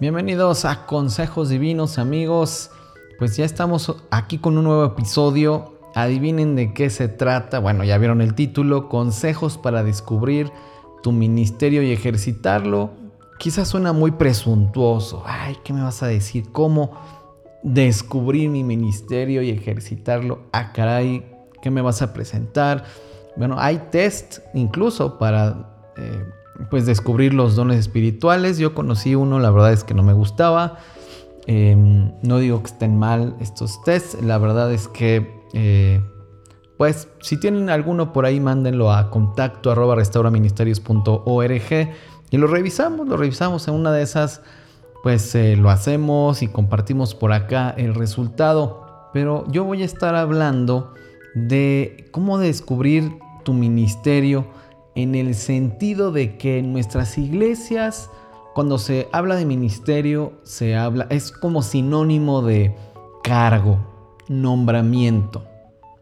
Bienvenidos a Consejos Divinos amigos. Pues ya estamos aquí con un nuevo episodio. Adivinen de qué se trata. Bueno, ya vieron el título. Consejos para descubrir tu ministerio y ejercitarlo. Quizás suena muy presuntuoso. Ay, ¿qué me vas a decir? ¿Cómo descubrir mi ministerio y ejercitarlo? Ah, caray, ¿qué me vas a presentar? Bueno, hay test incluso para... Eh, pues descubrir los dones espirituales. Yo conocí uno, la verdad es que no me gustaba. Em, no digo que estén mal estos tests, la verdad es que eh, pues si tienen alguno por ahí mándenlo a contacto arroba restauraministerios.org y lo revisamos, lo revisamos en una de esas pues eh, lo hacemos y compartimos por acá el resultado. Pero yo voy a estar hablando de cómo descubrir tu ministerio en el sentido de que en nuestras iglesias, cuando se habla de ministerio, se habla, es como sinónimo de cargo, nombramiento,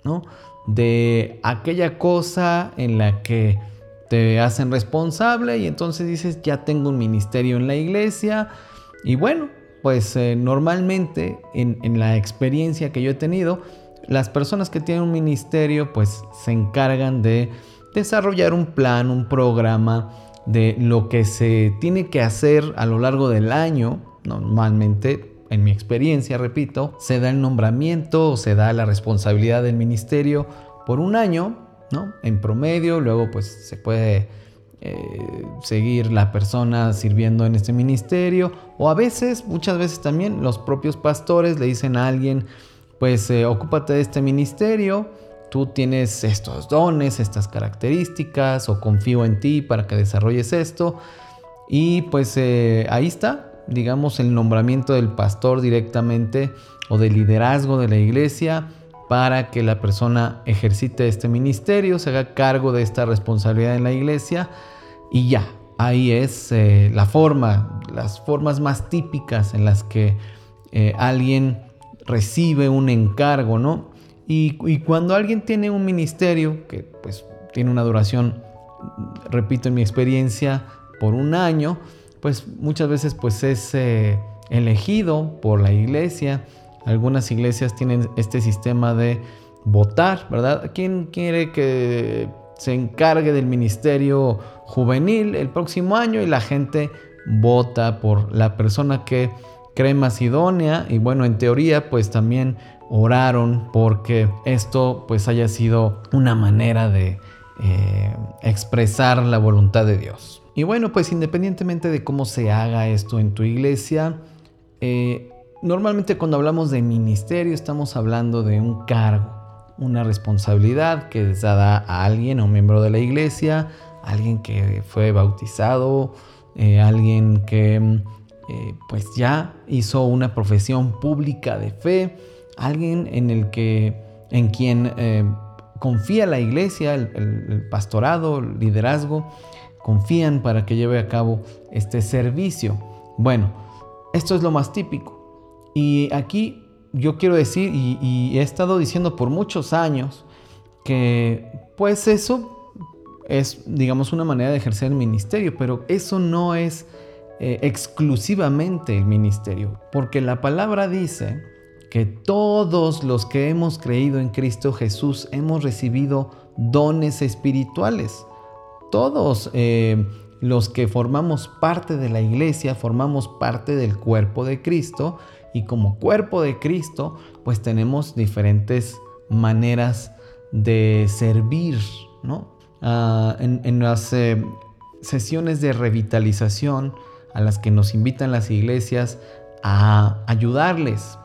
¿no? De aquella cosa en la que te hacen responsable y entonces dices, ya tengo un ministerio en la iglesia. Y bueno, pues eh, normalmente en, en la experiencia que yo he tenido, las personas que tienen un ministerio pues se encargan de desarrollar un plan, un programa de lo que se tiene que hacer a lo largo del año. Normalmente, en mi experiencia, repito, se da el nombramiento o se da la responsabilidad del ministerio por un año, ¿no? En promedio, luego pues se puede eh, seguir la persona sirviendo en este ministerio o a veces, muchas veces también los propios pastores le dicen a alguien, pues eh, ocúpate de este ministerio tú tienes estos dones, estas características, o confío en ti para que desarrolles esto. Y pues eh, ahí está, digamos, el nombramiento del pastor directamente o del liderazgo de la iglesia para que la persona ejercite este ministerio, se haga cargo de esta responsabilidad en la iglesia y ya, ahí es eh, la forma, las formas más típicas en las que eh, alguien recibe un encargo, ¿no? Y, cuando alguien tiene un ministerio, que pues tiene una duración, repito en mi experiencia, por un año, pues muchas veces pues es eh, elegido por la iglesia. Algunas iglesias tienen este sistema de votar, ¿verdad? ¿Quién quiere que se encargue del ministerio juvenil el próximo año? Y la gente vota por la persona que cree más idónea y bueno, en teoría pues también oraron porque esto pues haya sido una manera de eh, expresar la voluntad de Dios. Y bueno, pues independientemente de cómo se haga esto en tu iglesia, eh, normalmente cuando hablamos de ministerio estamos hablando de un cargo, una responsabilidad que se da a alguien, a un miembro de la iglesia, alguien que fue bautizado, eh, alguien que pues ya hizo una profesión pública de fe, alguien en el que, en quien eh, confía la iglesia, el, pastorado, el liderazgo, confían para que lleve a cabo este servicio. Bueno, esto es lo más típico. Y aquí yo quiero decir, y, he estado diciendo por muchos años, que pues eso es, digamos, una manera de ejercer el ministerio, pero eso no es eh, exclusivamente el ministerio, porque la palabra dice que todos los que hemos creído en Cristo Jesús hemos recibido dones espirituales. Todos eh, los que formamos parte de la iglesia formamos parte del cuerpo de Cristo y como cuerpo de Cristo pues tenemos diferentes maneras de servir, ¿no? Ah, en, las eh, sesiones de revitalización a las que nos invitan las iglesias a ayudarles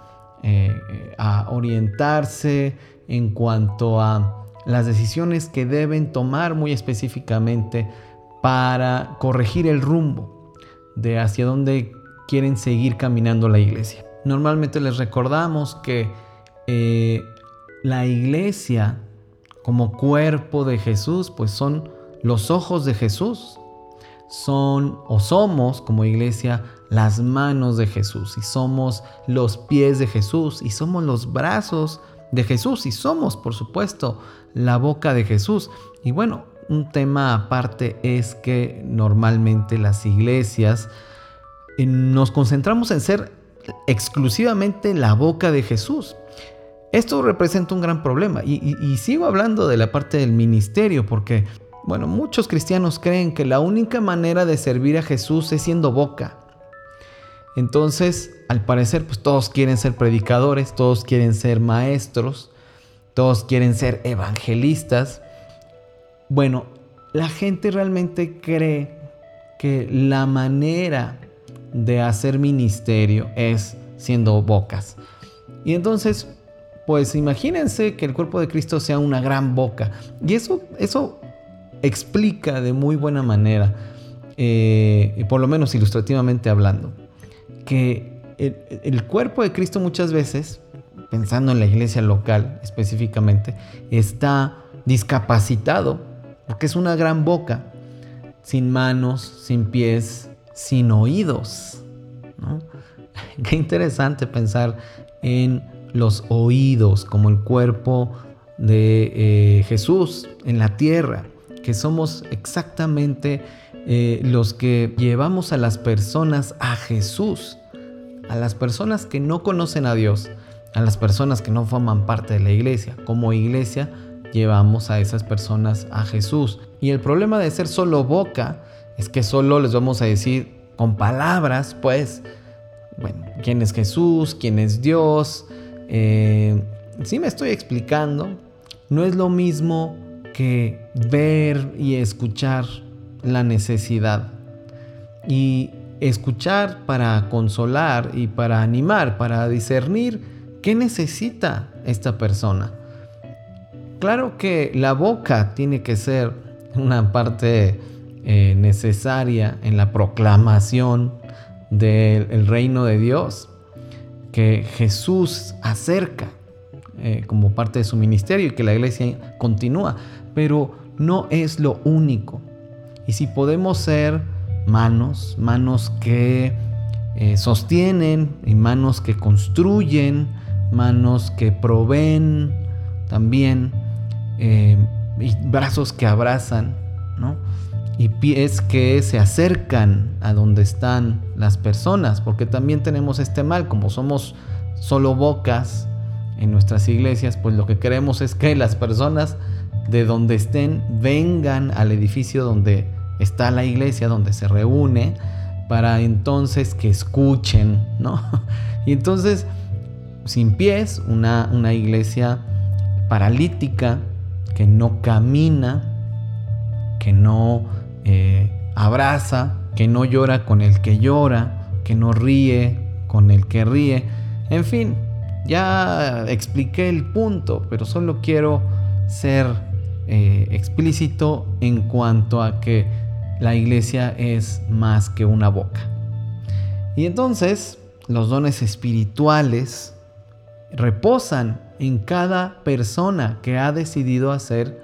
eh, a orientarse en cuanto a las decisiones que deben tomar muy específicamente para corregir el rumbo de hacia dónde quieren seguir caminando la iglesia. normalmente les recordamos que eh, la iglesia como cuerpo de Jesús, pues son los ojos de Jesús. Son o somos como iglesia las manos de Jesús y somos los pies de Jesús y somos los brazos de Jesús y somos, por supuesto, la boca de Jesús. Y bueno, un tema aparte es que normalmente las iglesias eh, nos concentramos en ser exclusivamente la boca de Jesús. Esto representa un gran problema y, sigo hablando de la parte del ministerio porque, bueno, muchos cristianos creen que la única manera de servir a Jesús es siendo boca. Entonces, al parecer, pues todos quieren ser predicadores, todos quieren ser maestros, todos quieren ser evangelistas. Bueno, la gente realmente cree que la manera de hacer ministerio es siendo bocas. Y entonces pues imagínense que el cuerpo de Cristo sea una gran boca. Y eso, eso explica de muy buena manera, eh, por lo menos ilustrativamente hablando, que el, cuerpo de Cristo muchas veces, pensando en la iglesia local específicamente, está discapacitado porque es una gran boca, sin manos, sin pies, sin oídos. Qué interesante pensar en los oídos como el cuerpo de eh, Jesús en la tierra, que somos exactamente eh, los que llevamos a las personas a Jesús, a las personas que no conocen a Dios, a las personas que no forman parte de la iglesia. Como iglesia llevamos a esas personas a Jesús. Y el problema de ser solo boca es que solo les vamos a decir con palabras, pues, bueno, quién es Jesús, quién es Dios, eh, si me estoy explicando, no es lo mismo que ver y escuchar la necesidad. Y escuchar para consolar y para animar, para discernir qué necesita esta persona. Claro que la boca tiene que ser una parte eh, necesaria en la proclamación del reino de Dios, que Jesús acerca eh, como parte de su ministerio y que la iglesia continúa, pero no es lo único. Y si podemos ser manos, manos que eh, sostienen y manos que construyen, manos que proveen también, eh, y brazos que abrazan, ¿no? y pies que se acercan a donde están las personas, porque también tenemos este mal, como somos solo bocas en nuestras iglesias, pues lo que queremos es que las personas de donde estén vengan al edificio donde está la iglesia, donde se reúne, para entonces que escuchen, ¿no? Y entonces, sin pies, una, una iglesia paralítica, que no camina, que no eh, abraza, que no llora con el que llora, que no ríe con el que ríe. En fin, ya expliqué el punto, pero solo quiero ser eh, explícito en cuanto a que la iglesia es más que una boca. Y entonces los dones espirituales reposan en cada persona que ha decidido hacer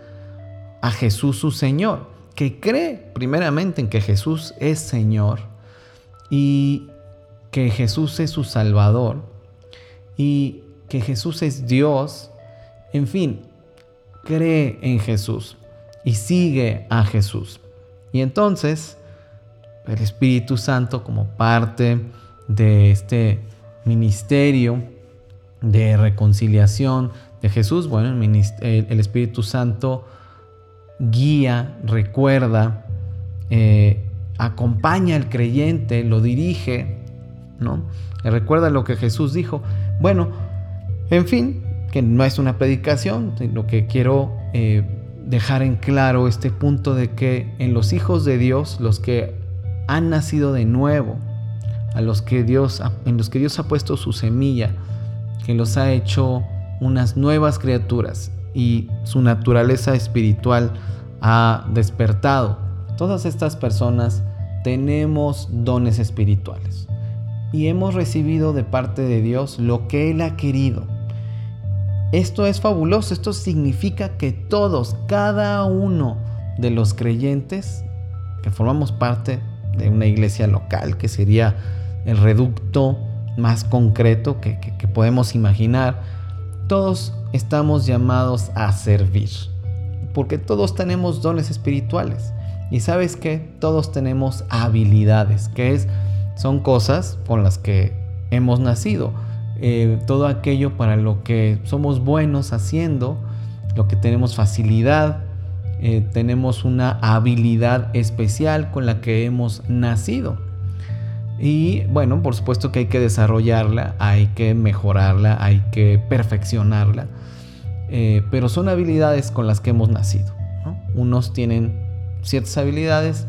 a Jesús su Señor que cree primeramente en que Jesús es Señor y que Jesús es su Salvador y que Jesús es Dios, en fin, cree en Jesús y sigue a Jesús. Y entonces el Espíritu Santo como parte de este ministerio de reconciliación de Jesús, bueno, el, Espíritu Santo guía, recuerda, eh, acompaña al creyente, lo dirige, ¿no? recuerda lo que Jesús dijo. Bueno, en fin, que no es una predicación, lo que quiero eh, dejar en claro este punto de que en los hijos de Dios, los que han nacido de nuevo, a los que Dios, en los que Dios ha puesto su semilla, que los ha hecho unas nuevas criaturas, y su naturaleza espiritual ha despertado. Todas estas personas tenemos dones espirituales. y hemos recibido de parte de Dios lo que Él ha querido. Esto es fabuloso, esto significa que todos, cada uno de los creyentes que formamos parte de una iglesia local, que sería el reducto más concreto que, podemos imaginar, todos estamos llamados a servir, porque todos tenemos dones espirituales. Y sabes que todos tenemos habilidades, que es, son cosas con las que hemos nacido. Eh, todo aquello para lo que somos buenos haciendo, lo que tenemos facilidad, eh, tenemos una habilidad especial con la que hemos nacido. Y bueno, por supuesto que hay que desarrollarla, hay que mejorarla, hay que perfeccionarla. Eh, pero son habilidades con las que hemos nacido. Unos tienen ciertas habilidades,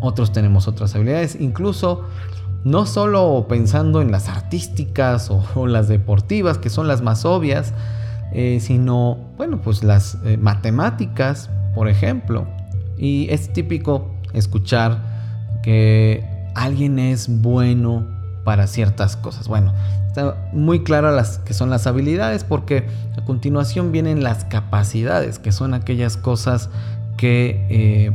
otros tenemos otras habilidades. Incluso no solo pensando en las artísticas o, las deportivas, que son las más obvias, eh, sino, bueno, pues las eh, matemáticas, por ejemplo. Y es típico escuchar que alguien es bueno para ciertas cosas. Bueno, está muy clara las que son las habilidades porque a continuación vienen las capacidades, que son aquellas cosas que eh,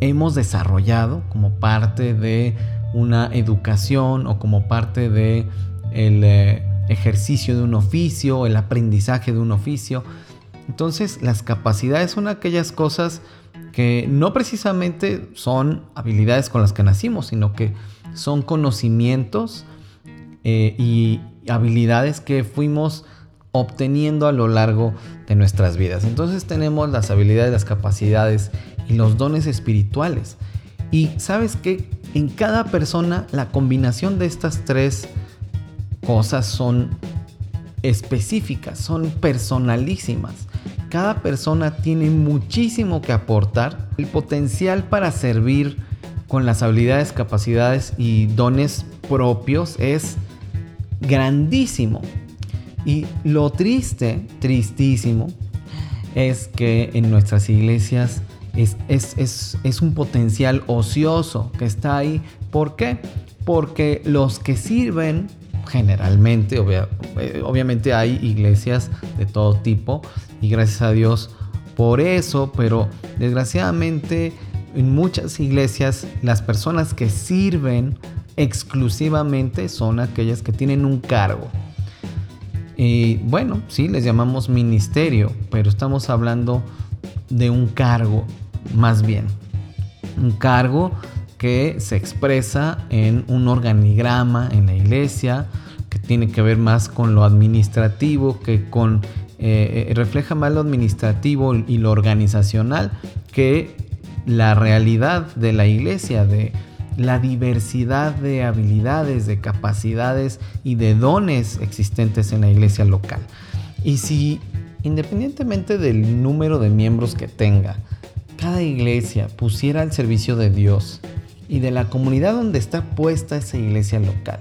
hemos desarrollado como parte de una educación o como parte de el eh, ejercicio de un oficio, el aprendizaje de un oficio. Entonces las capacidades son aquellas cosas que no precisamente son habilidades con las que nacimos, sino que son conocimientos eh, y habilidades que fuimos obteniendo a lo largo de nuestras vidas. Entonces tenemos las habilidades, las capacidades y los dones espirituales. Y sabes que en cada persona la combinación de estas tres cosas son específicas, son personalísimas. Cada persona tiene muchísimo que aportar. El potencial para servir con las habilidades, capacidades y dones propios es grandísimo. Y lo triste, tristísimo, es que en nuestras iglesias es, es, un potencial ocioso que está ahí. ¿Por qué? Porque los que sirven generalmente, eh, obviamente hay iglesias de todo tipo, y gracias a Dios por eso, pero desgraciadamente en muchas iglesias las personas que sirven exclusivamente son aquellas que tienen un cargo. Y bueno, sí, les llamamos ministerio, pero estamos hablando de un cargo más bien. Un cargo que se expresa en un organigrama en la iglesia, que tiene que ver más con lo administrativo que con eh, eh, refleja más lo administrativo y lo organizacional que la realidad de la iglesia, de la diversidad de habilidades, de capacidades y de dones existentes en la iglesia local. Y si independientemente del número de miembros que tenga, cada iglesia pusiera al servicio de Dios y de la comunidad donde está puesta esa iglesia local,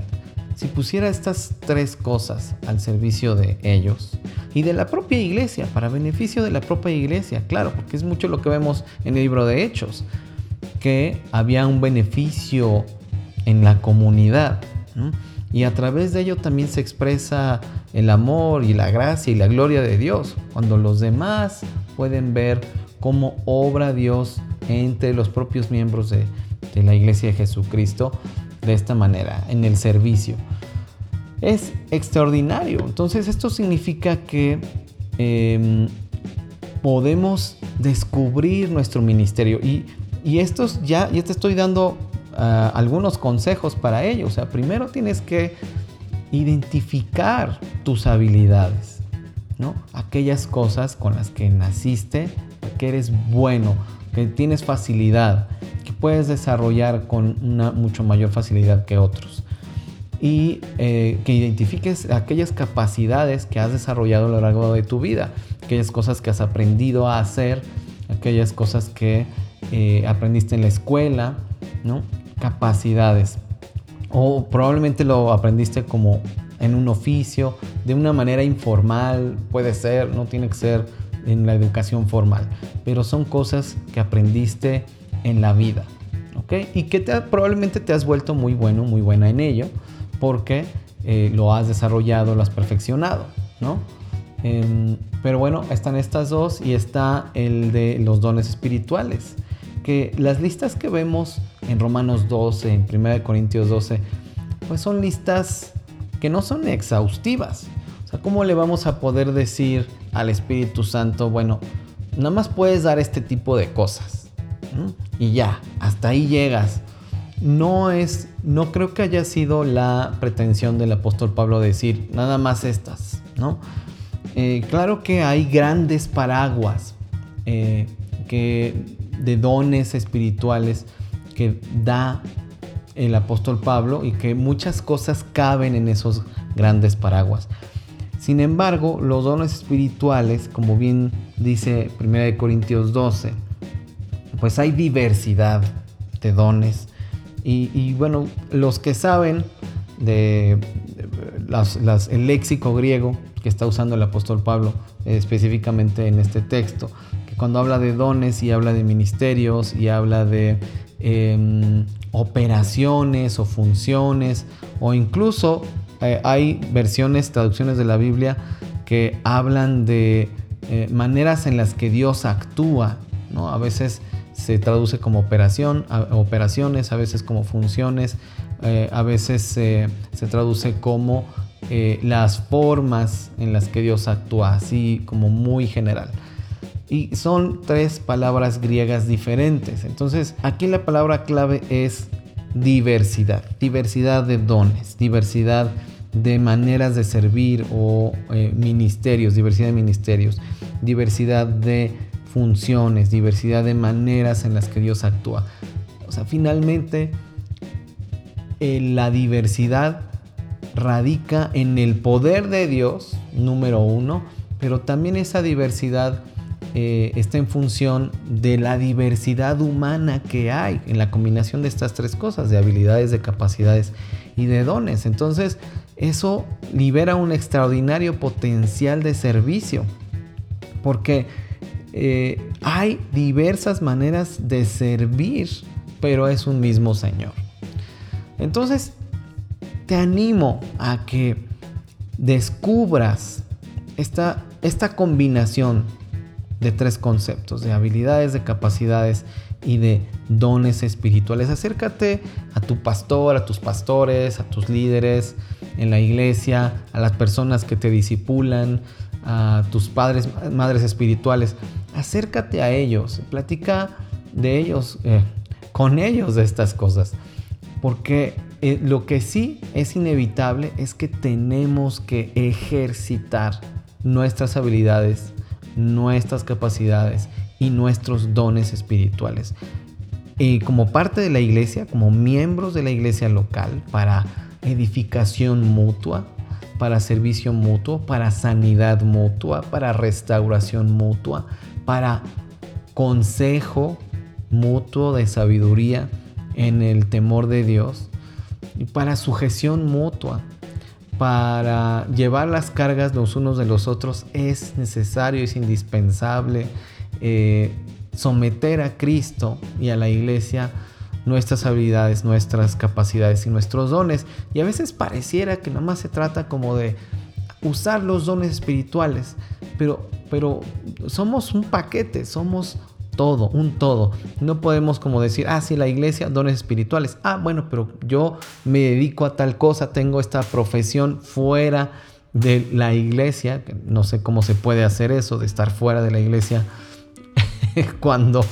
si pusiera estas tres cosas al servicio de ellos y de la propia iglesia, para beneficio de la propia iglesia, claro, porque es mucho lo que vemos en el libro de Hechos, que había un beneficio en la comunidad. Y a través de ello también se expresa el amor y la gracia y la gloria de Dios, cuando los demás pueden ver cómo obra Dios entre los propios miembros de, la iglesia de Jesucristo de esta manera, en el servicio. Es extraordinario. Entonces esto significa que em, podemos descubrir nuestro ministerio. Y, y estos ya, ya te estoy dando ah, algunos consejos para ello. O sea, primero tienes que identificar tus habilidades, ¿no? Aquellas cosas con las que naciste, que eres bueno, que tienes facilidad puedes desarrollar con una mucho mayor facilidad que otros. Y eh, que identifiques aquellas capacidades que has desarrollado a lo largo de tu vida, aquellas cosas que has aprendido a hacer, aquellas cosas que eh, aprendiste en la escuela, ¿no? Capacidades. O probablemente lo aprendiste como en un oficio, de una manera informal, puede ser, no tiene que ser en la educación formal, pero son cosas que aprendiste en la vida. ¿ok? Y que te, probablemente te has vuelto muy bueno, muy buena en ello. porque eh, lo has desarrollado, lo has perfeccionado, ¿no? Em, pero bueno, están estas dos y está el de los dones espirituales, que las listas que vemos en Romanos 12, en 1 Corintios 12, pues son listas que no son exhaustivas. ¿Cómo le vamos a poder decir al Espíritu Santo, bueno, nada más puedes dar este tipo de cosas? Y ya, hasta ahí llegas. No es, no creo que haya sido la pretensión del apóstol Pablo decir nada más estas, ¿no? Eh, claro que hay grandes paraguas eh, que, de dones espirituales que da el apóstol Pablo y que muchas cosas caben en esos grandes paraguas. Sin embargo, los dones espirituales, como bien dice 1 Corintios 12, pues hay diversidad de dones. Y, bueno, los que saben de, el léxico griego que está usando el apóstol Pablo eh, específicamente en este texto, que cuando habla de dones y habla de ministerios y habla de em, operaciones o funciones o incluso eh, hay versiones, traducciones de la Biblia que hablan de eh, maneras en las que Dios actúa, ¿no? A veces se traduce como operación, operaciones, a veces como funciones, eh, a veces se traduce como las formas en las que Dios actúa, así como muy general. Y son tres palabras griegas diferentes. Entonces, aquí la palabra clave es diversidad, diversidad de dones, diversidad de maneras de servir o eh, ministerios, diversidad de ministerios, diversidad de funciones, diversidad de maneras en las que Dios actúa. O sea, finalmente eh, la diversidad radica en el poder de Dios, número uno, pero también esa diversidad eh, está en función de la diversidad humana que hay en la combinación de estas tres cosas, de habilidades, de capacidades y de dones. Entonces, eso libera un extraordinario potencial de servicio, porque eh, hay diversas maneras de servir, pero es un mismo Señor. Entonces, te animo a que descubras esta, esta combinación de tres conceptos, de habilidades, de capacidades y de dones espirituales. Acércate a tu pastor, a tus pastores, a tus líderes en la iglesia, a las personas que te disipulan, a tus padres, madres espirituales acércate a ellos, platica de ellos, eh, con ellos de estas cosas. Porque eh, lo que sí es inevitable es que tenemos que ejercitar nuestras habilidades, nuestras capacidades y nuestros dones espirituales. Y como parte de la iglesia, como miembros de la iglesia local, para edificación mutua, para servicio mutuo, para sanidad mutua, para restauración mutua, para consejo mutuo de sabiduría en el temor de Dios y para sujeción mutua. Para llevar las cargas los unos de los otros es necesario, es indispensable eh, someter a Cristo y a la iglesia nuestras habilidades, nuestras capacidades y nuestros dones. Y a veces pareciera que nada más se trata como de usar los dones espirituales, pero pero somos un paquete, somos todo, un todo. No podemos como decir, ah, sí, la iglesia, dones espirituales. Ah, bueno, pero yo me dedico a tal cosa, tengo esta profesión fuera de la iglesia. No sé cómo se puede hacer eso, de estar fuera de la iglesia, cuando,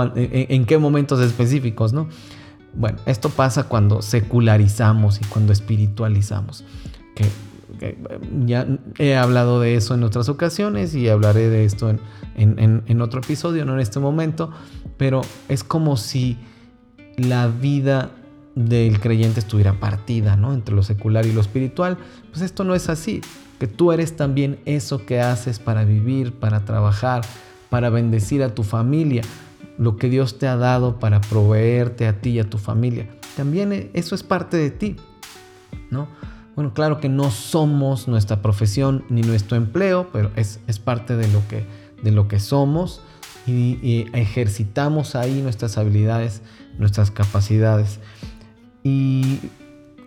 en, en, qué momentos específicos, ¿no? Bueno, esto pasa cuando secularizamos y cuando espiritualizamos. Que ya he hablado de eso en otras ocasiones y hablaré de esto en, otro episodio, no en este momento, pero es como si la vida del creyente estuviera partida, ¿no? Entre lo secular y lo espiritual. Pues esto no es así, que tú eres también eso que haces para vivir, para trabajar, para bendecir a tu familia, lo que Dios te ha dado para proveerte a ti y a tu familia. También eso es parte de ti, ¿no? Bueno, claro que no somos nuestra profesión ni nuestro empleo, pero es, parte de lo que, de lo que somos y, ejercitamos ahí nuestras habilidades, nuestras capacidades. Y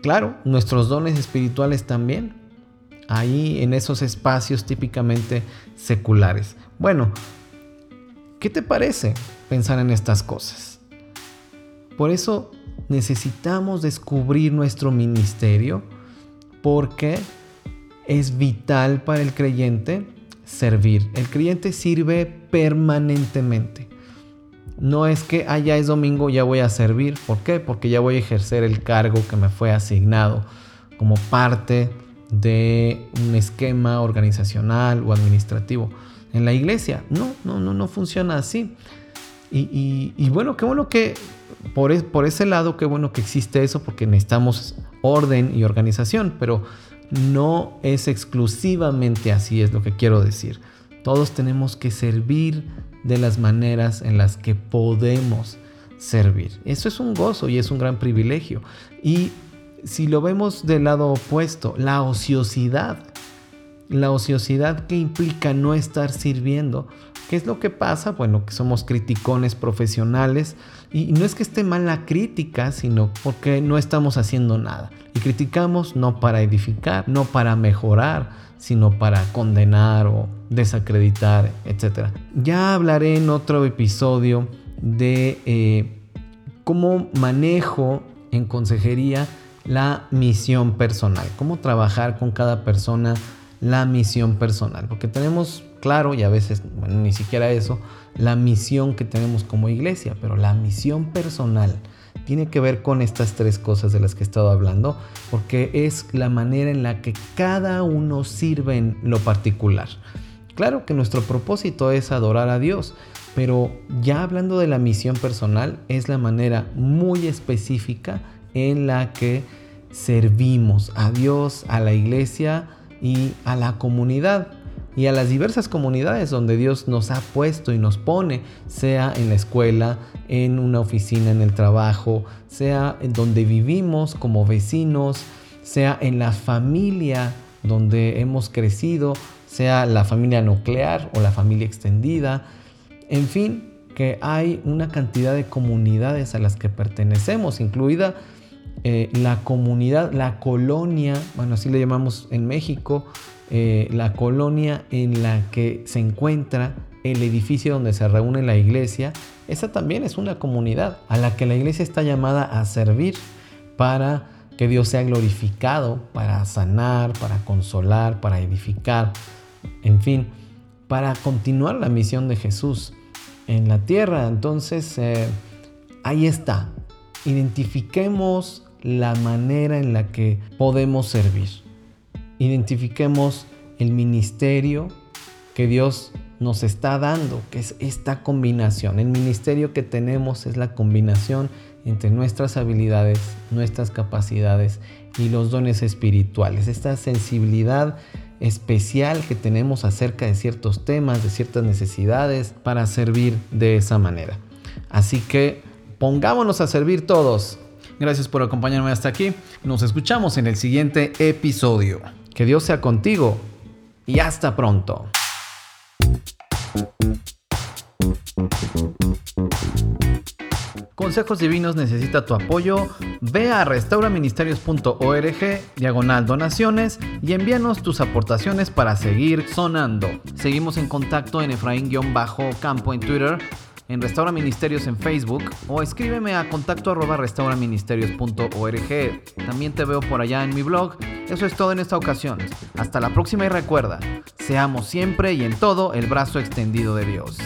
claro, nuestros dones espirituales también, ahí en esos espacios típicamente seculares. Bueno, ¿qué te parece pensar en estas cosas? Por eso necesitamos descubrir nuestro ministerio porque es vital para el creyente servir. El creyente sirve permanentemente. No es que, ah, ya es domingo, ya voy a servir. ¿Por qué? Porque ya voy a ejercer el cargo que me fue asignado como parte de un esquema organizacional o administrativo en la iglesia. No, no, no, no funciona así. Y, bueno, qué bueno que por, por ese lado, qué bueno que existe eso, porque necesitamos orden y organización, pero no es exclusivamente así, es lo que quiero decir. Todos tenemos que servir de las maneras en las que podemos servir. Eso es un gozo y es un gran privilegio. Y si lo vemos del lado opuesto, la ociosidad, la ociosidad que implica no estar sirviendo, ¿qué es lo que pasa? Bueno, que somos criticones profesionales y no es que esté mal la crítica, sino porque no estamos haciendo nada. Y criticamos no para edificar, no para mejorar, sino para condenar o desacreditar, etc. Ya hablaré en otro episodio de eh, cómo manejo en consejería la misión personal, cómo trabajar con cada persona la misión personal, porque tenemos claro, y a veces ni siquiera eso, la misión que tenemos como iglesia, pero la misión personal tiene que ver con estas tres cosas de las que he estado hablando, porque es la manera en la que cada uno sirve en lo particular. Claro que nuestro propósito es adorar a Dios, pero ya hablando de la misión personal, es la manera muy específica en la que servimos a Dios, a la iglesia y a la comunidad y a las diversas comunidades donde Dios nos ha puesto y nos pone, sea en la escuela, en una oficina, en el trabajo, sea donde vivimos como vecinos, sea en la familia donde hemos crecido, sea la familia nuclear o la familia extendida, en fin, que hay una cantidad de comunidades a las que pertenecemos, incluida eh, la comunidad, la colonia, bueno, así le llamamos en México, eh, la colonia en la que se encuentra el edificio donde se reúne la iglesia, esa también es una comunidad a la que la iglesia está llamada a servir para que Dios sea glorificado, para sanar, para consolar, para edificar, en fin, para continuar la misión de Jesús en la tierra. Entonces, eh, ahí está. Identifiquemos la manera en la que podemos servir identifiquemos el ministerio que Dios nos está dando, que es esta combinación. El ministerio que tenemos es la combinación entre nuestras habilidades, nuestras capacidades y los dones espirituales. Esta sensibilidad especial que tenemos acerca de ciertos temas, de ciertas necesidades, para servir de esa manera. Así que pongámonos a servir todos. Gracias por acompañarme hasta aquí. Nos escuchamos en el siguiente episodio. Que Dios sea contigo y hasta pronto. Consejos Divinos necesita tu apoyo. Ve a restauraministerios.org, diagonal donaciones y envíanos tus aportaciones para seguir sonando. Seguimos en contacto en Efraín-Campo en Twitter en Restaura Ministerios en Facebook o escríbeme a contacto arroba restauraministerios.org. También te veo por allá en mi blog. Eso es todo en esta ocasión. Hasta la próxima y recuerda, seamos siempre y en todo el brazo extendido de Dios.